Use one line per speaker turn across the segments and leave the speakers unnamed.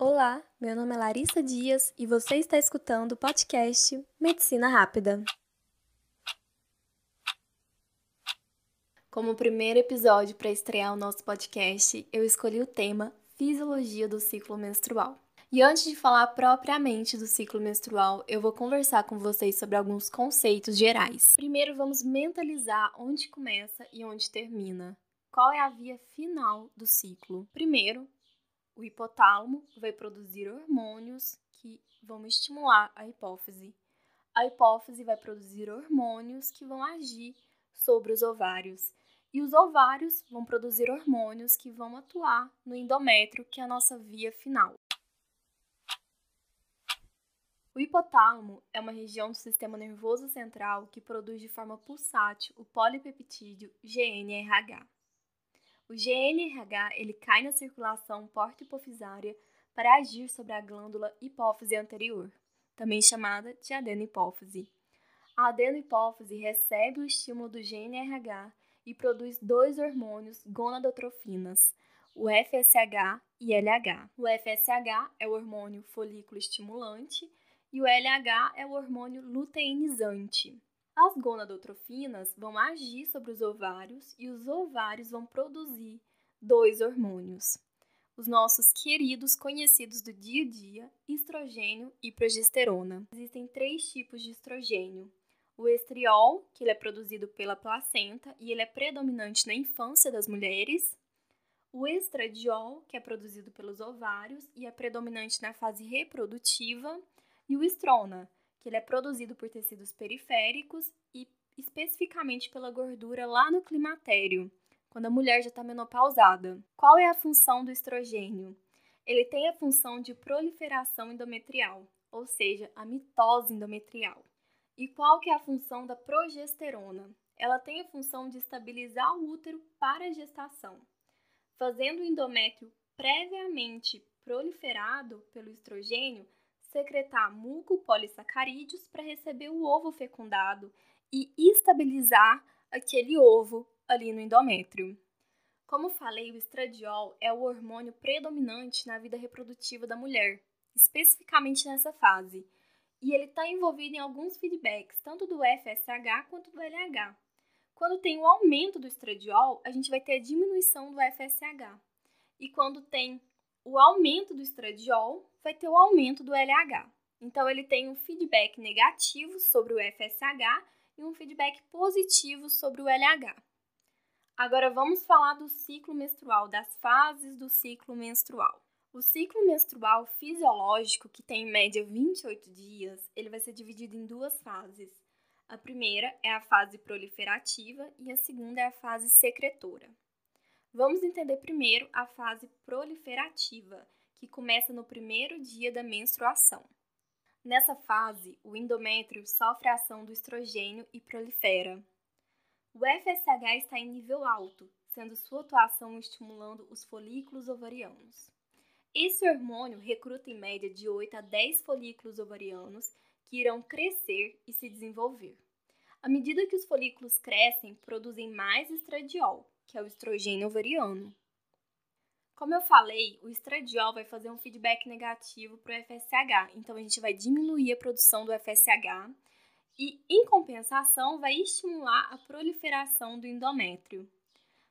Olá, meu nome é Larissa Dias e você está escutando o podcast Medicina Rápida. Como primeiro episódio para estrear o nosso podcast, eu escolhi o tema Fisiologia do ciclo menstrual. E antes de falar propriamente do ciclo menstrual, eu vou conversar com vocês sobre alguns conceitos gerais. Primeiro, vamos mentalizar onde começa e onde termina. Qual é a via final do ciclo? Primeiro, o hipotálamo vai produzir hormônios que vão estimular a hipófise. A hipófise vai produzir hormônios que vão agir sobre os ovários. E os ovários vão produzir hormônios que vão atuar no endométrio, que é a nossa via final. O hipotálamo é uma região do sistema nervoso central que produz de forma pulsátil o polipeptídeo GNRH. O GNRH ele cai na circulação porta-hipofisária para agir sobre a glândula hipófise anterior, também chamada de adenohipófise. A adenohipófise recebe o estímulo do GNRH e produz dois hormônios gonadotrofinas, o FSH e LH. O FSH é o hormônio folículo estimulante e o LH é o hormônio luteinizante. As gonadotrofinas vão agir sobre os ovários e os ovários vão produzir dois hormônios. Os nossos queridos conhecidos do dia a dia, estrogênio e progesterona. Existem três tipos de estrogênio. O estriol, que ele é produzido pela placenta e ele é predominante na infância das mulheres. O estradiol, que é produzido pelos ovários e é predominante na fase reprodutiva. E o estrona, que ele é produzido por tecidos periféricos e especificamente pela gordura lá no climatério, quando a mulher já está menopausada. Qual é a função do estrogênio? Ele tem a função de proliferação endometrial, ou seja, a mitose endometrial. E qual que é a função da progesterona? Ela tem a função de estabilizar o útero para a gestação, fazendo o endométrio previamente proliferado pelo estrogênio secretar mucopolissacarídeos para receber o ovo fecundado e estabilizar aquele ovo ali no endométrio. Como falei, o estradiol é o hormônio predominante na vida reprodutiva da mulher, especificamente nessa fase, e ele está envolvido em alguns feedbacks, tanto do FSH quanto do LH. Quando tem o aumento do estradiol, a gente vai ter a diminuição do FSH. E quando tem o aumento do estradiol, vai ter o aumento do LH. Então, ele tem um feedback negativo sobre o FSH e um feedback positivo sobre o LH. Agora, vamos falar do ciclo menstrual, das fases do ciclo menstrual. O ciclo menstrual fisiológico, que tem em média 28 dias, ele vai ser dividido em duas fases. A primeira é a fase proliferativa e a segunda é a fase secretora. Vamos entender primeiro a fase proliferativa, que começa no primeiro dia da menstruação. Nessa fase, o endométrio sofre a ação do estrogênio e prolifera. O FSH está em nível alto, sendo sua atuação estimulando os folículos ovarianos. Esse hormônio recruta em média de 8 a 10 folículos ovarianos que irão crescer e se desenvolver. À medida que os folículos crescem, produzem mais estradiol, que é o estrogênio ovariano. Como eu falei, o estradiol vai fazer um feedback negativo para o FSH, então a gente vai diminuir a produção do FSH e, em compensação, vai estimular a proliferação do endométrio.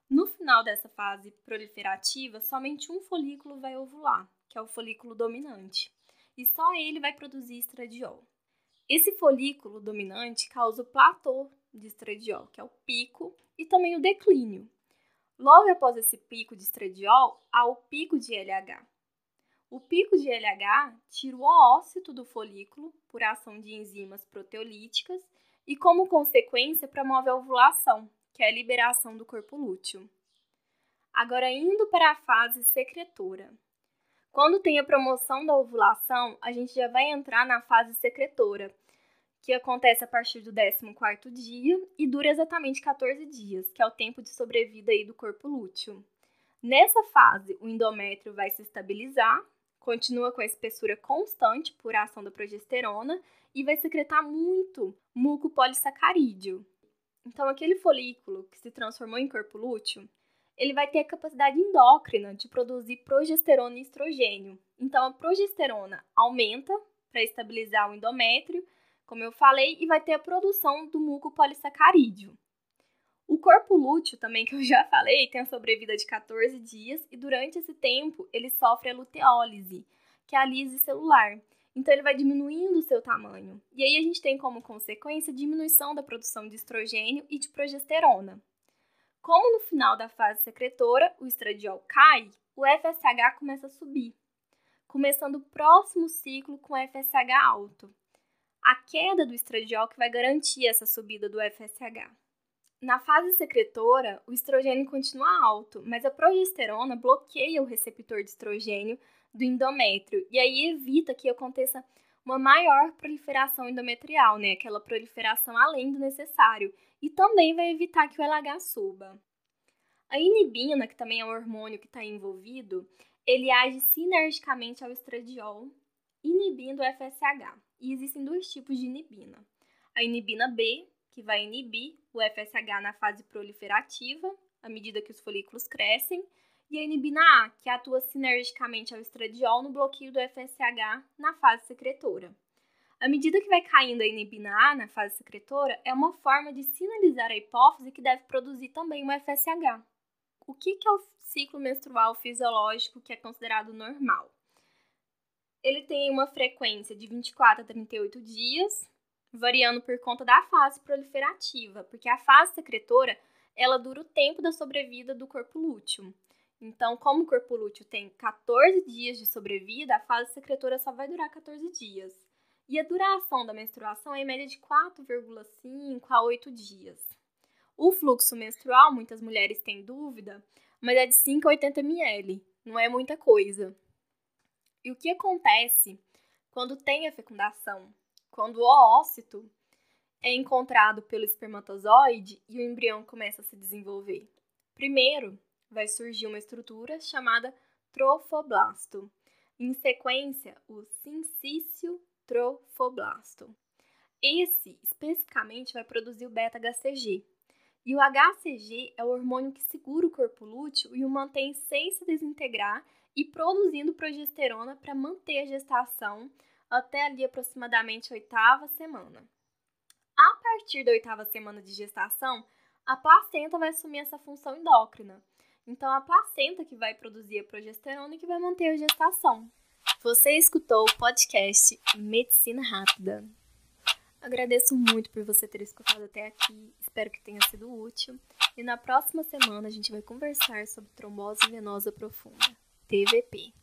No final dessa fase proliferativa, somente um folículo vai ovular, que é o folículo dominante, e só ele vai produzir estradiol. Esse folículo dominante causa o platô de estradiol, que é o pico, e também o declínio, Logo após esse pico de estradiol, há o pico de LH. O pico de LH tira o oócito do folículo por ação de enzimas proteolíticas e, como consequência, promove a ovulação, que é a liberação do corpo lúteo. Agora, indo para a fase secretora. Quando tem a promoção da ovulação, a gente já vai entrar na fase secretora, que acontece a partir do 14º dia e dura exatamente 14 dias, que é o tempo de sobrevida aí do corpo lúteo. Nessa fase, o endométrio vai se estabilizar, continua com a espessura constante por ação da progesterona e vai secretar muito muco polissacarídeo. Então, aquele folículo que se transformou em corpo lúteo, ele vai ter a capacidade endócrina de produzir progesterona e estrogênio. Então, a progesterona aumenta para estabilizar o endométrio, como eu falei, e vai ter a produção do muco polissacarídeo. O corpo lúteo, também que eu já falei, tem a sobrevida de 14 dias e durante esse tempo ele sofre a luteólise, que é a lise celular. Então ele vai diminuindo o seu tamanho. E aí a gente tem como consequência a diminuição da produção de estrogênio e de progesterona. Como no final da fase secretora o estradiol cai, o FSH começa a subir, começando o próximo ciclo com FSH alto. A queda do estradiol que vai garantir essa subida do FSH. Na fase secretora, o estrogênio continua alto, mas a progesterona bloqueia o receptor de estrogênio do endométrio e aí evita que aconteça uma maior proliferação endometrial, né? Aquela proliferação além do necessário. E também vai evitar que o LH suba. A inibina, que também é um hormônio que está envolvido, ele age sinergicamente ao estradiol, inibindo o FSH. E existem dois tipos de inibina. A inibina B, que vai inibir o FSH na fase proliferativa, à medida que os folículos crescem, e a inibina A, que atua sinergicamente ao estradiol no bloqueio do FSH na fase secretora. À medida que vai caindo a inibina A na fase secretora, é uma forma de sinalizar a hipófise que deve produzir também uma FSH. O que é o ciclo menstrual fisiológico que é considerado normal? Ele tem uma frequência de 24 a 38 dias, variando por conta da fase proliferativa, porque a fase secretora ela dura o tempo da sobrevida do corpo lúteo. Então, como o corpo lúteo tem 14 dias de sobrevida, a fase secretora só vai durar 14 dias. E a duração da menstruação é em média de 4,5 a 8 dias. O fluxo menstrual, muitas mulheres têm dúvida, mas é de 5 a 80 ml, não é muita coisa. E o que acontece quando tem a fecundação? Quando o oócito é encontrado pelo espermatozoide e o embrião começa a se desenvolver. Primeiro, vai surgir uma estrutura chamada trofoblasto. Em sequência, o sincício trofoblasto. Esse, especificamente, vai produzir o beta-HCG. E o HCG é o hormônio que segura o corpo lúteo e o mantém sem se desintegrar e produzindo progesterona para manter a gestação até ali aproximadamente oitava semana. A partir da oitava semana de gestação, a placenta vai assumir essa função endócrina. Então, a placenta que vai produzir a progesterona e que vai manter a gestação. Você escutou o podcast Medicina Rápida. Agradeço muito por você ter escutado até aqui. Espero que tenha sido útil. E na próxima semana a gente vai conversar sobre trombose venosa profunda, TVP.